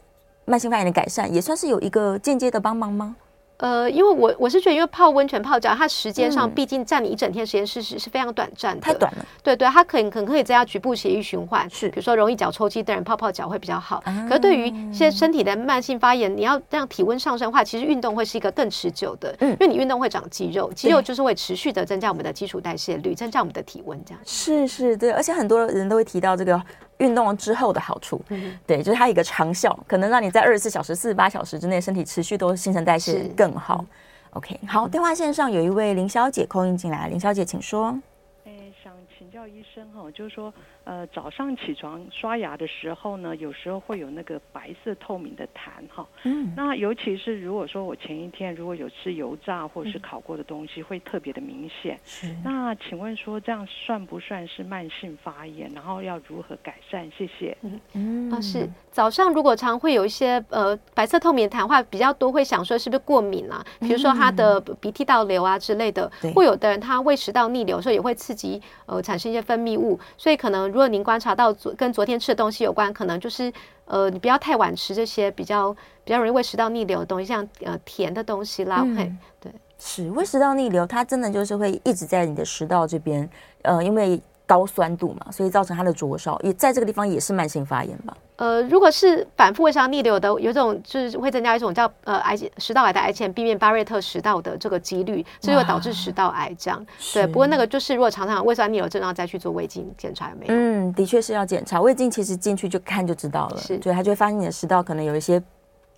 慢性发炎的改善也算是有一个间接的帮忙吗？呃，因为我我是觉得，因为泡温泉泡脚，它时间上毕竟占你一整天时间是是是非常短暂的，太短了。对对，它可能可能可以增加局部血液循环，是比如说容易脚抽筋的人泡泡脚会比较好。嗯、可是对于一些身体的慢性发炎，你要让体温上升的话，其实运动会是一个更持久的，嗯，因为你运动会长肌肉，肌肉就是会持续的增加我们的基础代谢率，增加我们的体温，这样是是，对，而且很多人都会提到这个。运动之后的好处，嗯、对，就是它一个长效，可能让你在二十四小时、四十八小时之内，身体持续都新陈代谢更好。嗯、OK，好，电话线上有一位林小姐 call in 进来，林小姐请说。哎，想请教医生哈，就是说，呃，早上起床刷牙的时候呢，有时候会有那个白色透明的痰哈。嗯。那尤其是如果说我前一天如果有吃油炸或者是烤过的东西，嗯、会特别的明显。是。那请问说这样算不算是慢性发炎？然后要如何改善？谢谢。嗯嗯。啊，是早上如果常会有一些呃白色透明的痰话比较多，会想说是不是过敏啊？比如说他的鼻涕倒流啊之类的。嗯、会有的人他胃食道逆流，所以也会刺激呃产生一些分泌物，所以可能如果您观察到昨跟昨天吃的东西有关，可能就是呃你不要太晚吃这些比较比较容易胃食道逆流的东西，像呃甜的东西啦，嗯、嘿，对，是胃食道逆流，它真的就是会一直在你的食道这边，呃，因为。高酸度嘛，所以造成它的灼烧，也在这个地方也是慢性发炎吧。呃，如果是反复胃食道逆流的，有这种就是会增加一种叫呃癌食道癌的癌前病变巴瑞特食道的这个几率，这就会导致食道癌这样。对，不过那个就是如果常常胃酸逆流症，然后再去做胃镜检查有没有？嗯，的确是要检查胃镜，其实进去就看就知道了。是，对，他就会发现你的食道可能有一些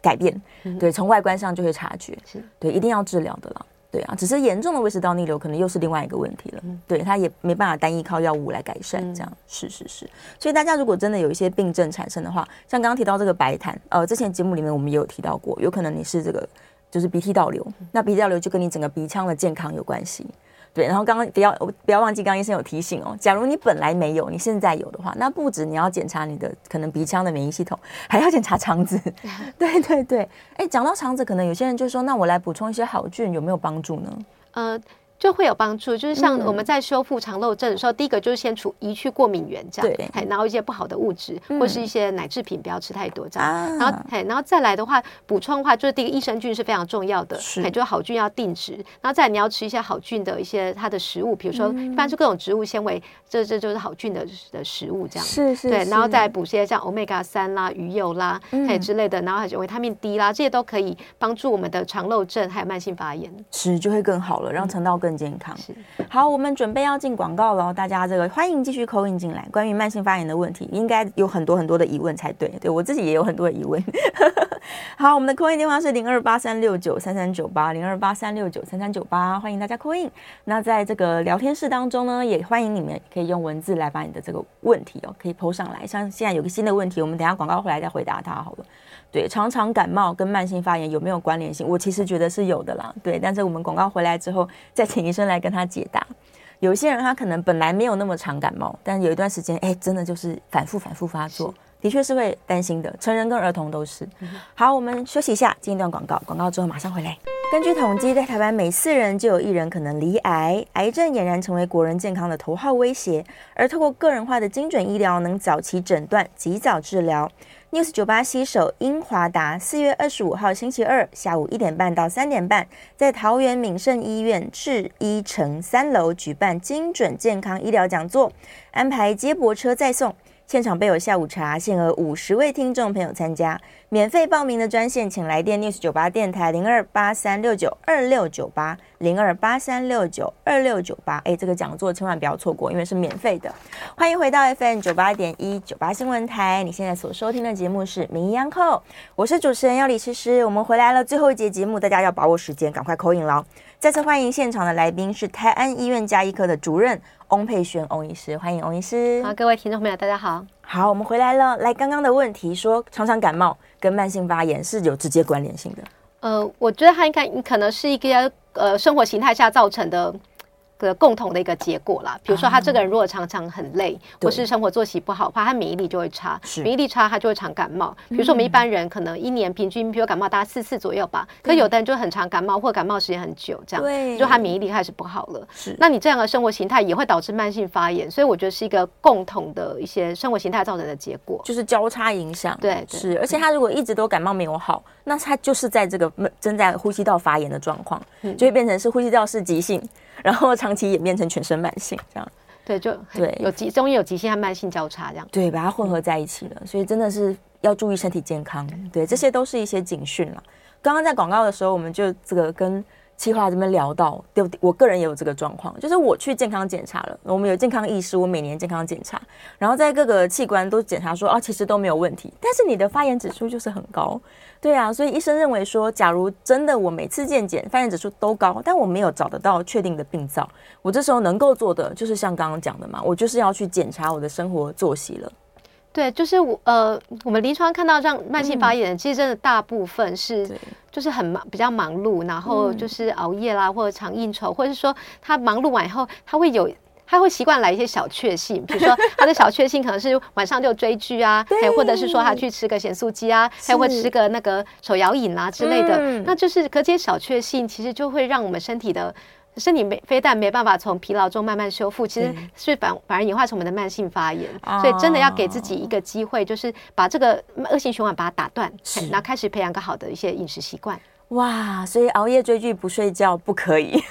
改变。嗯、对，从外观上就会察觉。是，对，一定要治疗的了。对啊，只是严重的胃食道逆流可能又是另外一个问题了。嗯、对，它也没办法单依靠药物来改善，这样、嗯、是是是。所以大家如果真的有一些病症产生的话，像刚刚提到这个白痰，呃，之前节目里面我们也有提到过，有可能你是这个就是鼻涕倒流，嗯、那鼻涕倒流就跟你整个鼻腔的健康有关系。对，然后刚刚不要不要忘记，刚刚医生有提醒哦，假如你本来没有，你现在有的话，那不止你要检查你的可能鼻腔的免疫系统，还要检查肠子。[laughs] 对对对，哎，讲到肠子，可能有些人就说，那我来补充一些好菌，有没有帮助呢？呃。就会有帮助，就是像我们在修复肠漏症的时候，嗯、第一个就是先除移去过敏源，这样，对，然后一些不好的物质、嗯、或是一些奶制品不要吃太多，这样，啊、然后嘿，然后再来的话，补充的话就是第一个益生菌是非常重要的，是，就是好菌要定植，然后再来你要吃一些好菌的一些它的食物，比如说一般是各种植物纤维，这这就是好菌的的食物，这样，是是，对，然后再补些像欧米伽三啦、鱼油啦，嘿、嗯、之类的，然后还有维他命 D 啦，这些都可以帮助我们的肠漏症还有慢性发炎，吃就会更好了，让肠道更健康。是。好，我们准备要进广告了，大家这个欢迎继续 call in 进来。关于慢性发炎的问题，应该有很多很多的疑问才对。对，我自己也有很多的疑问。[laughs] 好，我们的 call in 电话是零二八三六九三三九八零二八三六九三三九八，欢迎大家 call in。那在这个聊天室当中呢，也欢迎你们可以用文字来把你的这个问题哦，可以 po 上来。像现在有个新的问题，我们等下广告回来再回答它好了。对，常常感冒跟慢性发炎有没有关联性？我其实觉得是有的啦。对，但是我们广告回来之后，再请医生来跟他解答。有一些人他可能本来没有那么常感冒，但有一段时间，哎，真的就是反复反复发作，的确是会担心的。成人跟儿童都是。好，我们休息一下，进一段广告，广告之后马上回来。根据统计，在台湾每四人就有一人可能罹癌，癌症俨然成为国人健康的头号威胁。而透过个人化的精准医疗，能早期诊断，及早治疗。News 九八携手英华达，四月二十五号星期二下午一点半到三点半，在桃园敏盛医院智一城三楼举办精准健康医疗讲座，安排接驳车再送。现场备有下午茶，限额五十位听众朋友参加，免费报名的专线，请来电 News 九八电台零二八三六九二六九八零二八三六九二六九八。哎，这个讲座千万不要错过，因为是免费的。欢迎回到 FM 九八点一九八新闻台，你现在所收听的节目是《名医央叩》，我是主持人要李诗诗。我们回来了，最后一节节目，大家要把握时间，赶快 call in 了。再次欢迎现场的来宾是泰安医院加医科的主任翁佩璇翁医师，欢迎翁医师。好，各位听众朋友，大家好。好，我们回来了。来，刚刚的问题说，常常感冒跟慢性发炎是有直接关联性的。呃，我觉得它应该可能是一个呃生活形态下造成的。个共同的一个结果啦，比如说他这个人如果常常很累，啊、或是生活作息不好的话，他免疫力就会差，免疫力差他就会常感冒。比如说我们一般人可能一年平均比如感冒大概四次左右吧，可有的人就很常感冒，或感冒时间很久，这样，对，就他免疫力开始不好了。是，那你这样的生活形态也会导致慢性发炎，所以我觉得是一个共同的一些生活形态造成的结果，就是交叉影响。对，对，是，而且他如果一直都感冒没有好，那他就是在这个正在呼吸道发炎的状况，嗯、就会变成是呼吸道是急性。然后长期演变成全身慢性这样，对，就对，有急中医有急性和慢性交叉这样，对，把它混合在一起了，所以真的是要注意身体健康，对，这些都是一些警讯了。刚刚在广告的时候，我们就这个跟企划这边聊到，对，我个人也有这个状况，就是我去健康检查了，我们有健康意识，我每年健康检查，然后在各个器官都检查说，啊，其实都没有问题，但是你的发炎指数就是很高，对啊，所以医生认为说，假如真的我每次健检发现指数都高，但我没有找得到确定的病灶，我这时候能够做的就是像刚刚讲的嘛，我就是要去检查我的生活作息了。对，就是我呃，我们临床看到这样慢性发炎，嗯、其实真的大部分是就是很忙，比较忙碌，然后就是熬夜啦，或者常应酬，或者是说他忙碌完以后，他会有他会习惯来一些小确幸，比如说他的小确幸可能是晚上就追剧啊，[laughs] 还或者是说他去吃个咸酥鸡啊，还会吃个那个手摇饮啊之类的，嗯、那就是可这些小确幸其实就会让我们身体的。身体没非但没办法从疲劳中慢慢修复，其实是反反而演化成我们的慢性发炎。嗯、所以真的要给自己一个机会，就是把这个恶性循环把它打断，然后开始培养个好的一些饮食习惯。哇，所以熬夜追剧不睡觉不可以，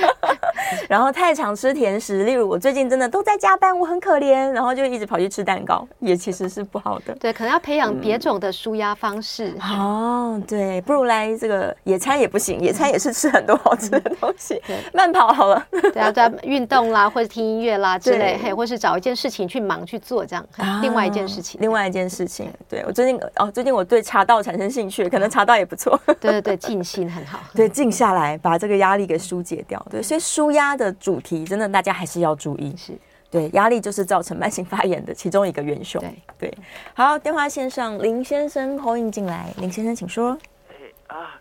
[laughs] [laughs] 然后太常吃甜食，例如我最近真的都在加班，我很可怜，然后就一直跑去吃蛋糕，也其实是不好的。对，可能要培养别种的舒压方式。嗯、哦，对，不如来这个野餐也不行，野餐也是吃很多好吃的东西。[laughs] 对，慢跑好了。对啊，在运动啦，或者听音乐啦 [laughs] 之类，嘿，或是找一件事情去忙去做，这样。啊、另外一件事情，另外一件事情。对，我最近哦，最近我对茶道产生兴趣，可能茶道也不错。对对对。静心很好，对，静下来把这个压力给疏解掉，对，所以舒压的主题真的大家还是要注意，是。对，压力就是造成慢性发炎的其中一个元凶，对。对。好，电话线上林先生 call in 进来，林先生请说。哎啊，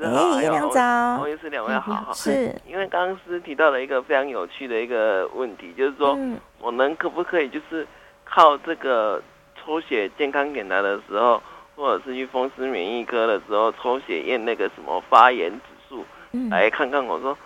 哎，两早，不好意思，两位好，是。因为刚刚是提到了一个非常有趣的一个问题，就是说，我们可不可以就是靠这个抽血健康检查的时候。或者是去风湿免疫科的时候抽血验那个什么发炎指数，来看看我说，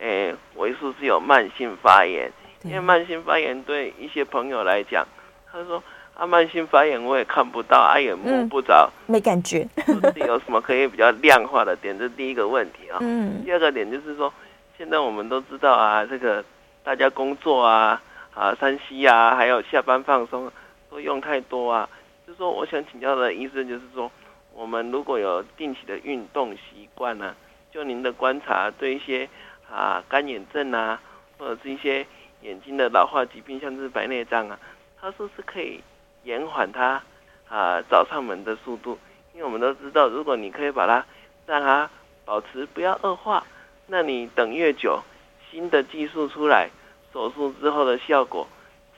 哎，我是不是有慢性发炎？因为慢性发炎对一些朋友来讲，他说啊，慢性发炎我也看不到，啊也摸不着，没感觉，是有什么可以比较量化的点？这是第一个问题啊。[laughs] 嗯第二个点就是说，现在我们都知道啊，这个大家工作啊啊，三 C 啊，还有下班放松都用太多啊。就是说，我想请教的医生就是说，我们如果有定期的运动习惯呢，就您的观察，对一些啊干眼症啊，或者是一些眼睛的老化疾病，像是白内障啊，它是不是可以延缓它啊找上门的速度？因为我们都知道，如果你可以把它让它保持不要恶化，那你等越久，新的技术出来，手术之后的效果，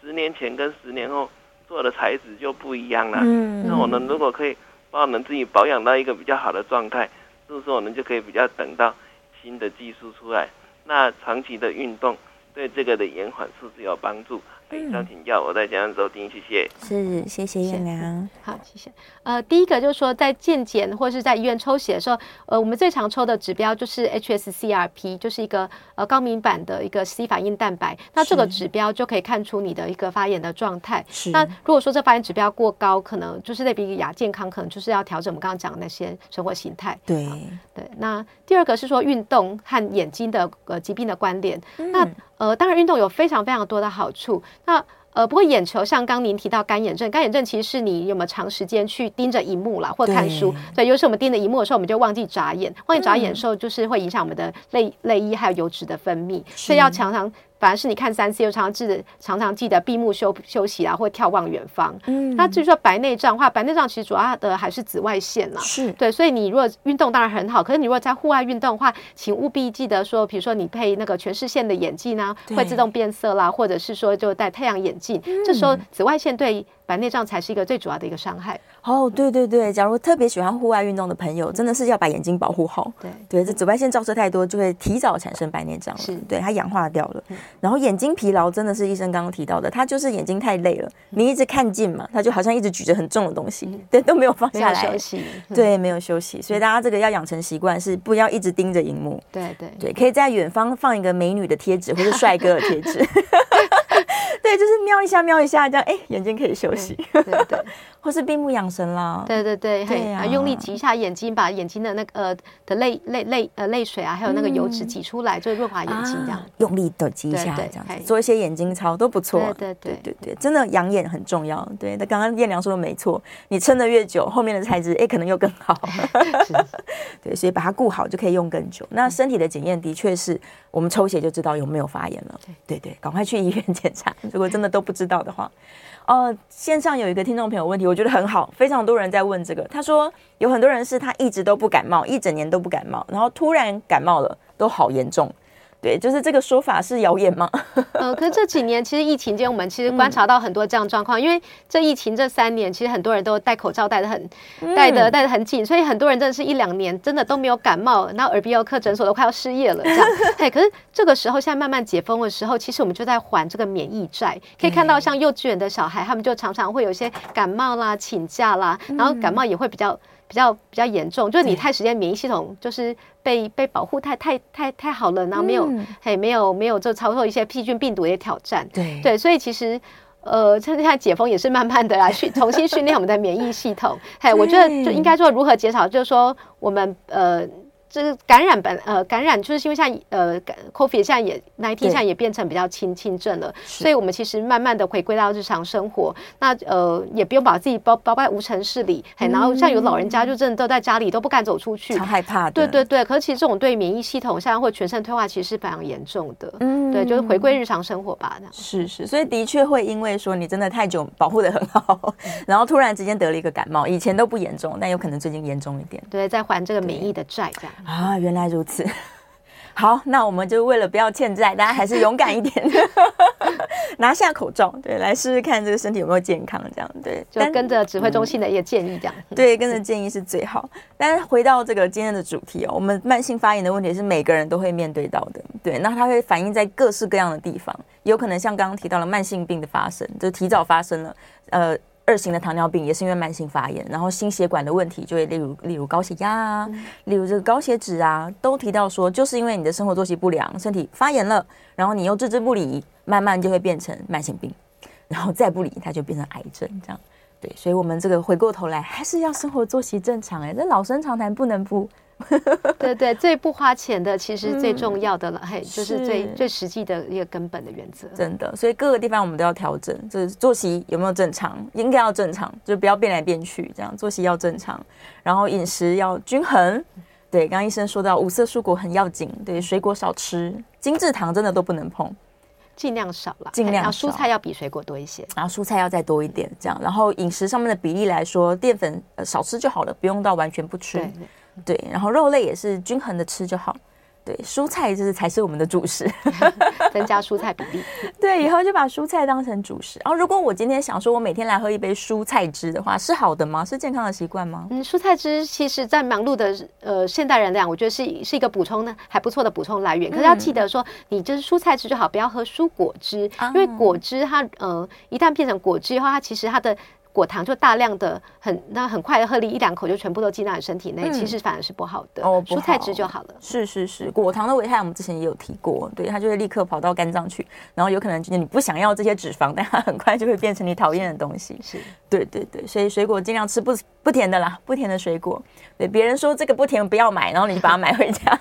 十年前跟十年后。做的材质就不一样了。嗯，那我们如果可以把我们自己保养到一个比较好的状态，是不是我们就可以比较等到新的技术出来？那长期的运动对这个的延缓是不是有帮助？以上请教，我在讲收听，谢谢。是，谢谢彦良。好，谢谢。呃，第一个就是说，在健检或是在医院抽血的时候，呃，我们最常抽的指标就是 hsCRP，就是一个呃高敏版的一个 C 反应蛋白。那这个指标就可以看出你的一个发炎的状态。是。那如果说这发炎指标过高，可能就是类比亚健康，可能就是要调整我们刚刚讲的那些生活形态。对对。那第二个是说运动和眼睛的呃疾病的关联。嗯、那呃，当然运动有非常非常多的好处。那呃，不过眼球像刚您提到干眼症，干眼症其实是你有没有长时间去盯着荧幕啦，或看书，对，尤其是我们盯着荧幕的时候，我们就忘记眨眼，忘记眨眼的时候，就是会影响我们的泪泪液还有油脂的分泌，所以要常常。反而是你看三 C，又常常记得常常记得闭目休休息啊，或眺望远方。嗯，那至于说白内障的话，白内障其实主要的还是紫外线啦。是，对，所以你如果运动当然很好，可是你如果在户外运动的话，请务必记得说，比如说你配那个全视线的眼镜呢，会自动变色啦，或者是说就戴太阳眼镜，嗯、这时候紫外线对白内障才是一个最主要的一个伤害。哦，对对对，假如特别喜欢户外运动的朋友，真的是要把眼睛保护好。对对，这紫外线照射太多，就会提早产生白内障了。是，对，它氧化掉了。嗯、然后眼睛疲劳，真的是医生刚刚提到的，他就是眼睛太累了，你一直看近嘛，他就好像一直举着很重的东西，嗯、对，都没有放下来休息。对，没有休息，所以大家这个要养成习惯，是不要一直盯着荧幕。对对对，可以在远方放一个美女的贴纸或者帅哥的贴纸。[laughs] 对，就是瞄一下，瞄一下，这样，哎，眼睛可以休息，对对，对，或是闭目养神啦，对对对，对啊，用力挤一下眼睛，把眼睛的那个呃的泪泪泪呃泪水啊，还有那个油脂挤出来，就润滑眼睛这样，用力的挤一下，这样子，做一些眼睛操都不错，对对对。对，真的养眼很重要，对，那刚刚燕良说的没错，你撑得越久，后面的材质哎可能又更好，[laughs] [laughs] 对，所以把它顾好就可以用更久。那身体的检验的确是我们抽血就知道有没有发炎了。对。对对，赶快去医院 [laughs] 检查。如果真的都不知道的话，哦、呃，线上有一个听众朋友问题，我觉得很好，非常多人在问这个。他说有很多人是他一直都不感冒，一整年都不感冒，然后突然感冒了，都好严重。对，就是这个说法是谣言吗？[laughs] 呃，可是这几年其实疫情间，我们其实观察到很多这样状况。嗯、因为这疫情这三年，其实很多人都戴口罩戴的很，戴的戴的很紧，所以很多人真的是一两年真的都没有感冒，然后耳鼻喉科诊所都快要失业了这样。[laughs] 嘿，可是这个时候现在慢慢解封的时候，其实我们就在还这个免疫债。可以看到，像幼稚园的小孩，他们就常常会有一些感冒啦、请假啦，然后感冒也会比较。比较比较严重，就是你太时间免疫系统就是被被保护太太太太好了，然后没有、嗯、嘿没有没有就遭受一些细菌病毒的挑战，对。对，所以其实呃趁现在解封也是慢慢的来训 [laughs] 重新训练我们的免疫系统，嘿，我觉得就应该说如何减少，就是说我们呃。这个感染本呃感染就是因为像呃 COVID 现在也 nineteen 现在也变成比较轻轻症了，所以我们其实慢慢的回归到日常生活，那呃也不用把自己包包在无尘室里，嘿、嗯，然后像有老人家就真的都在家里都不敢走出去，超害怕的。对对对，可是其实这种对免疫系统现在会全身退化，其实是非常严重的。嗯，对，就是回归日常生活吧。是是，所以的确会因为说你真的太久保护的很好，然后突然之间得了一个感冒，以前都不严重，但有可能最近严重一点。对，在还这个免疫的债这样。啊，原来如此。[laughs] 好，那我们就为了不要欠债，大家还是勇敢一点，[laughs] 拿下口罩，对，来试试看这个身体有没有健康，这样对，就跟着指挥中心的一个建议，这样、嗯、对，跟着建议是最好。但是回到这个今天的主题哦，我们慢性发炎的问题是每个人都会面对到的，对，那它会反映在各式各样的地方，有可能像刚刚提到了慢性病的发生，就提早发生了，呃。二型的糖尿病也是因为慢性发炎，然后心血管的问题就会例如例如高血压啊，例如这个高血脂啊，都提到说就是因为你的生活作息不良，身体发炎了，然后你又置之不理，慢慢就会变成慢性病，然后再不理它就变成癌症这样。对，所以我们这个回过头来还是要生活作息正常哎，这老生常谈不能不。[laughs] 对对，最不花钱的其实最重要的了，嘿、嗯，就是最是最实际的一个根本的原则。真的，所以各个地方我们都要调整，就是作息有没有正常，应该要正常，就不要变来变去，这样作息要正常，然后饮食要均衡。对，刚刚医生说到五色蔬果很要紧，对，水果少吃，精制糖真的都不能碰，尽量少了，尽量少。蔬菜要比水果多一些，然后蔬菜要再多一点，这样。然后饮食上面的比例来说，淀粉少吃就好了，不用到完全不吃。对对，然后肉类也是均衡的吃就好。对，蔬菜就是才是我们的主食，[laughs] 增加蔬菜比例。[laughs] 对，以后就把蔬菜当成主食。然后，如果我今天想说，我每天来喝一杯蔬菜汁的话，是好的吗？是健康的习惯吗？嗯，蔬菜汁其实，在忙碌的呃现代人来讲，我觉得是是一个补充的还不错的补充来源。可是要记得说，你就是蔬菜汁就好，不要喝蔬果汁，因为果汁它呃一旦变成果汁的话，它其实它的。果糖就大量的很，那很快的喝了一两口就全部都进到你身体内，嗯，其实反而是不好的。哦，蔬菜汁就好了。是是是，果糖的危害我们之前也有提过，对，它就会立刻跑到肝脏去，然后有可能就是你不想要这些脂肪，但它很快就会变成你讨厌的东西。是，对对对，所以水果尽量吃不不甜的啦，不甜的水果。对，别人说这个不甜不要买，然后你就把它买回家。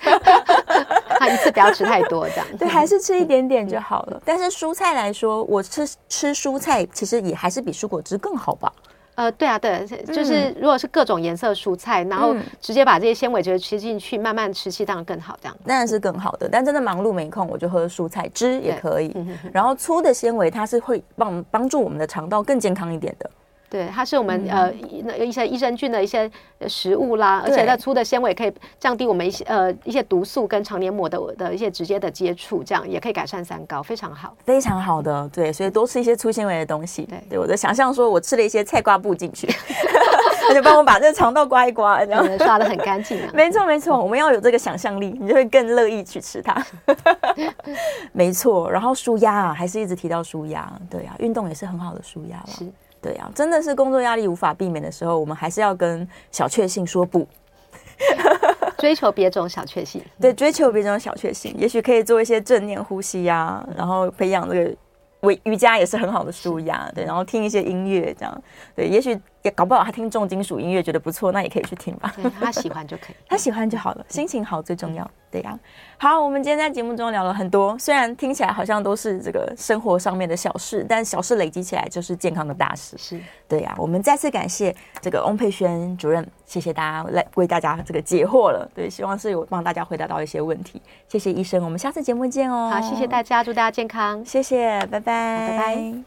[laughs] 他一次不要吃太多，这样。对，还是吃一点点就好了。但是蔬菜来说，我吃吃蔬菜其实也还是比蔬果汁更好吧？呃，对啊，对，就是如果是各种颜色蔬菜，然后直接把这些纤维就吃进去，慢慢吃，当然更好，这样。当然是更好的，但真的忙碌没空，我就喝蔬菜汁也可以。然后粗的纤维，它是会帮帮助我们的肠道更健康一点的。对，它是我们、嗯、呃那一些益生菌的一些食物啦，而且它粗的纤维可以降低我们一些呃一些毒素跟肠黏膜的的一些直接的接触，这样也可以改善三高，非常好，非常好的。对，所以多吃一些粗纤维的东西。对，对我的想象说，我吃了一些菜瓜布进去，[laughs] 他就帮我把这个肠道刮一刮，然后刷的很干净。[laughs] 没错没错，我们要有这个想象力，你就会更乐意去吃它。[laughs] 没错，然后舒压啊，还是一直提到舒压，对啊，运动也是很好的舒压了。是。对啊，真的是工作压力无法避免的时候，我们还是要跟小确幸说不，[laughs] 追求别种小确幸。[laughs] 对，追求别种小确幸，也许可以做一些正念呼吸呀、啊，然后培养这个为瑜伽也是很好的舒压。对，然后听一些音乐这样。对，也许也搞不好他听重金属音乐觉得不错，那也可以去听吧。对，他喜欢就可以，[laughs] 他喜欢就好了，心情好最重要。对呀、啊，好，我们今天在节目中聊了很多，虽然听起来好像都是这个生活上面的小事，但小事累积起来就是健康的大事。是，对呀、啊，我们再次感谢这个翁佩轩主任，谢谢大家来为大家这个解惑了。对，希望是有帮大家回答到一些问题。谢谢医生，我们下次节目见哦。好，谢谢大家，祝大家健康，谢谢，拜拜，拜拜。